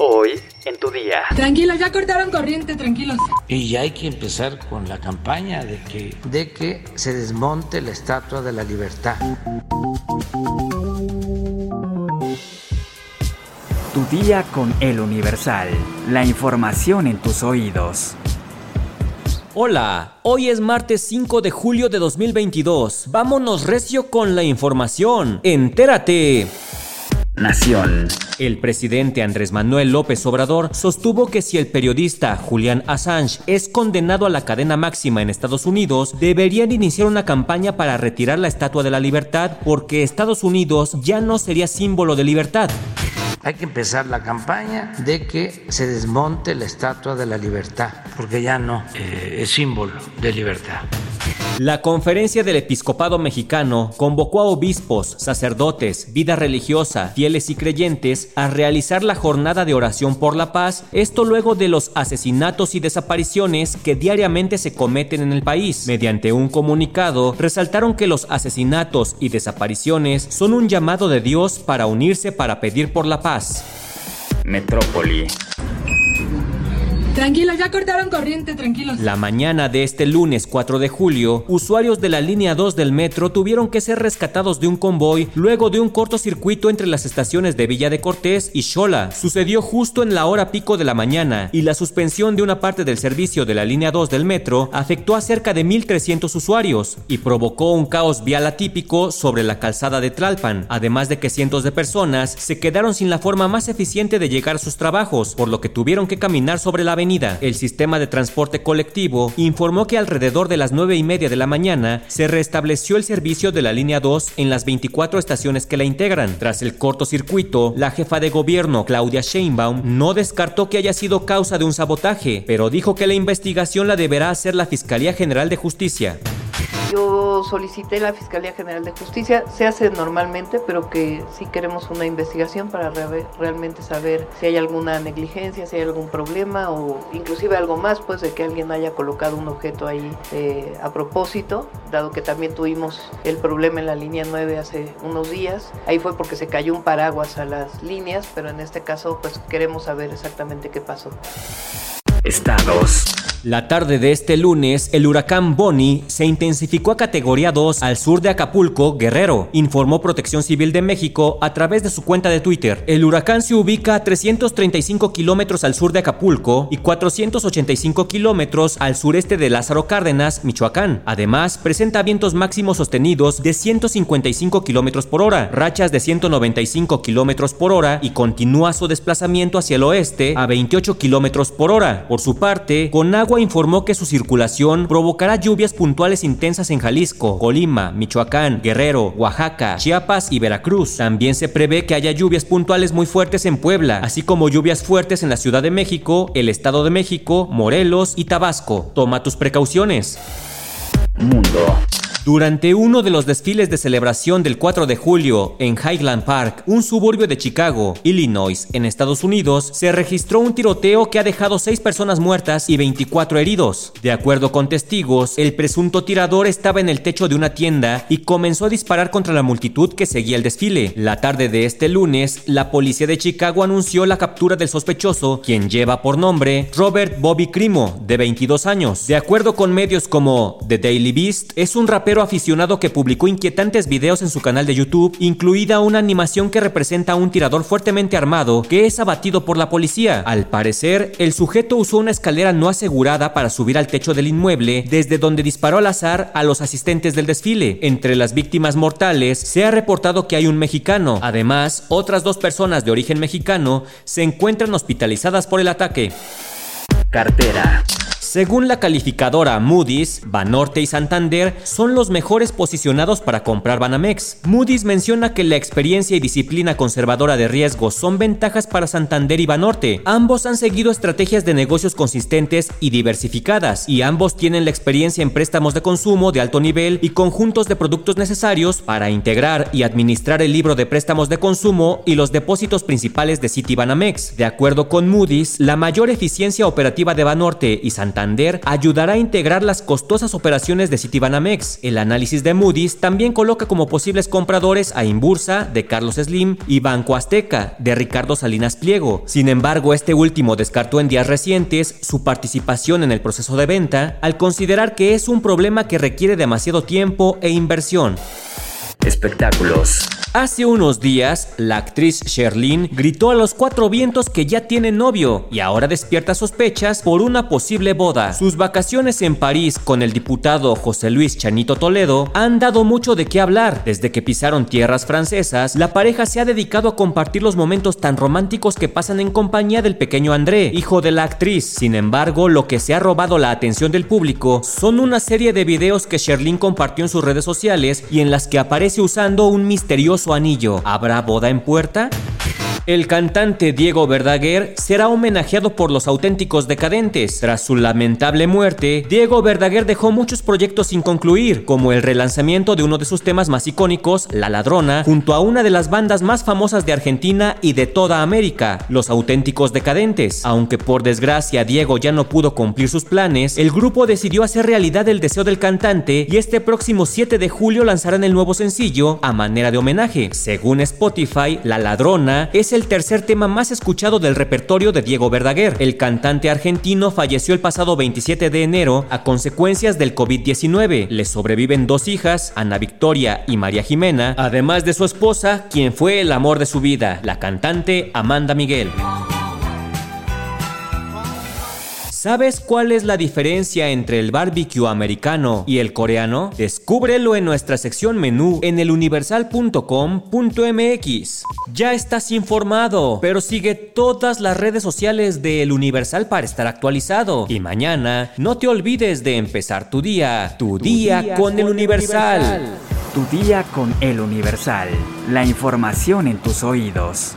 Hoy en tu día. Tranquilos, ya cortaron corriente, tranquilos. Y ya hay que empezar con la campaña de que, de que se desmonte la Estatua de la Libertad. Tu día con el Universal. La información en tus oídos. Hola, hoy es martes 5 de julio de 2022. Vámonos recio con la información. Entérate. Nación. El presidente Andrés Manuel López Obrador sostuvo que si el periodista Julian Assange es condenado a la cadena máxima en Estados Unidos, deberían iniciar una campaña para retirar la Estatua de la Libertad porque Estados Unidos ya no sería símbolo de libertad. Hay que empezar la campaña de que se desmonte la Estatua de la Libertad, porque ya no eh, es símbolo de libertad. La Conferencia del Episcopado Mexicano convocó a obispos, sacerdotes, vida religiosa, fieles y creyentes a realizar la jornada de oración por la paz, esto luego de los asesinatos y desapariciones que diariamente se cometen en el país. Mediante un comunicado, resaltaron que los asesinatos y desapariciones son un llamado de Dios para unirse para pedir por la paz. Metrópoli. Tranquilos, ya cortaron corriente, tranquilos. La mañana de este lunes 4 de julio, usuarios de la línea 2 del metro tuvieron que ser rescatados de un convoy luego de un cortocircuito entre las estaciones de Villa de Cortés y Xola. Sucedió justo en la hora pico de la mañana y la suspensión de una parte del servicio de la línea 2 del metro afectó a cerca de 1.300 usuarios y provocó un caos vial atípico sobre la calzada de Tlalpan, además de que cientos de personas se quedaron sin la forma más eficiente de llegar a sus trabajos, por lo que tuvieron que caminar sobre la avenida el sistema de transporte colectivo informó que alrededor de las 9 y media de la mañana se restableció el servicio de la línea 2 en las 24 estaciones que la integran. Tras el cortocircuito, la jefa de gobierno, Claudia Sheinbaum, no descartó que haya sido causa de un sabotaje, pero dijo que la investigación la deberá hacer la Fiscalía General de Justicia. Yo solicité la Fiscalía General de Justicia, se hace normalmente, pero que sí queremos una investigación para re realmente saber si hay alguna negligencia, si hay algún problema o inclusive algo más, pues de que alguien haya colocado un objeto ahí eh, a propósito, dado que también tuvimos el problema en la línea 9 hace unos días. Ahí fue porque se cayó un paraguas a las líneas, pero en este caso pues queremos saber exactamente qué pasó. Estados. La tarde de este lunes, el huracán Bonnie se intensificó a categoría 2 al sur de Acapulco, Guerrero, informó Protección Civil de México a través de su cuenta de Twitter. El huracán se ubica a 335 kilómetros al sur de Acapulco y 485 kilómetros al sureste de Lázaro Cárdenas, Michoacán. Además, presenta vientos máximos sostenidos de 155 kilómetros por hora, rachas de 195 kilómetros por hora y continúa su desplazamiento hacia el oeste a 28 kilómetros por hora. Por su parte, con agua informó que su circulación provocará lluvias puntuales intensas en Jalisco, Colima, Michoacán, Guerrero, Oaxaca, Chiapas y Veracruz. También se prevé que haya lluvias puntuales muy fuertes en Puebla, así como lluvias fuertes en la Ciudad de México, el Estado de México, Morelos y Tabasco. Toma tus precauciones. Mundo. Durante uno de los desfiles de celebración del 4 de julio en Highland Park, un suburbio de Chicago, Illinois, en Estados Unidos, se registró un tiroteo que ha dejado 6 personas muertas y 24 heridos. De acuerdo con testigos, el presunto tirador estaba en el techo de una tienda y comenzó a disparar contra la multitud que seguía el desfile. La tarde de este lunes, la policía de Chicago anunció la captura del sospechoso, quien lleva por nombre Robert Bobby Crimo, de 22 años. De acuerdo con medios como The Daily Beast, es un rapero aficionado que publicó inquietantes videos en su canal de YouTube, incluida una animación que representa a un tirador fuertemente armado que es abatido por la policía. Al parecer, el sujeto usó una escalera no asegurada para subir al techo del inmueble, desde donde disparó al azar a los asistentes del desfile. Entre las víctimas mortales se ha reportado que hay un mexicano. Además, otras dos personas de origen mexicano se encuentran hospitalizadas por el ataque. Cartera. Según la calificadora Moody's, Banorte y Santander son los mejores posicionados para comprar Banamex. Moody's menciona que la experiencia y disciplina conservadora de riesgo son ventajas para Santander y Banorte. Ambos han seguido estrategias de negocios consistentes y diversificadas, y ambos tienen la experiencia en préstamos de consumo de alto nivel y conjuntos de productos necesarios para integrar y administrar el libro de préstamos de consumo y los depósitos principales de Citibanamex. De acuerdo con Moody's, la mayor eficiencia operativa de Banorte y Santander Ayudará a integrar las costosas operaciones de Citibanamex. El análisis de Moody's también coloca como posibles compradores a Inbursa, de Carlos Slim, y Banco Azteca, de Ricardo Salinas Pliego. Sin embargo, este último descartó en días recientes su participación en el proceso de venta al considerar que es un problema que requiere demasiado tiempo e inversión. Espectáculos. Hace unos días, la actriz Sherlyn gritó a los cuatro vientos que ya tiene novio y ahora despierta sospechas por una posible boda. Sus vacaciones en París con el diputado José Luis Chanito Toledo han dado mucho de qué hablar. Desde que pisaron tierras francesas, la pareja se ha dedicado a compartir los momentos tan románticos que pasan en compañía del pequeño André, hijo de la actriz. Sin embargo, lo que se ha robado la atención del público son una serie de videos que Sherlyn compartió en sus redes sociales y en las que aparece usando un misterioso su anillo. ¿Habrá boda en puerta? El cantante Diego Verdaguer será homenajeado por los auténticos decadentes. Tras su lamentable muerte, Diego Verdaguer dejó muchos proyectos sin concluir, como el relanzamiento de uno de sus temas más icónicos, La Ladrona, junto a una de las bandas más famosas de Argentina y de toda América, Los Auténticos Decadentes. Aunque por desgracia Diego ya no pudo cumplir sus planes, el grupo decidió hacer realidad el deseo del cantante y este próximo 7 de julio lanzarán el nuevo sencillo a manera de homenaje. Según Spotify, La Ladrona es el el tercer tema más escuchado del repertorio de Diego Verdaguer. El cantante argentino falleció el pasado 27 de enero a consecuencias del COVID-19. Le sobreviven dos hijas, Ana Victoria y María Jimena, además de su esposa, quien fue el amor de su vida, la cantante Amanda Miguel. ¿Sabes cuál es la diferencia entre el barbecue americano y el coreano? Descúbrelo en nuestra sección menú en eluniversal.com.mx. Ya estás informado, pero sigue todas las redes sociales de El Universal para estar actualizado. Y mañana no te olvides de empezar tu día, tu, día, con, El Universal. Tu día con El Universal. La información en tus oídos.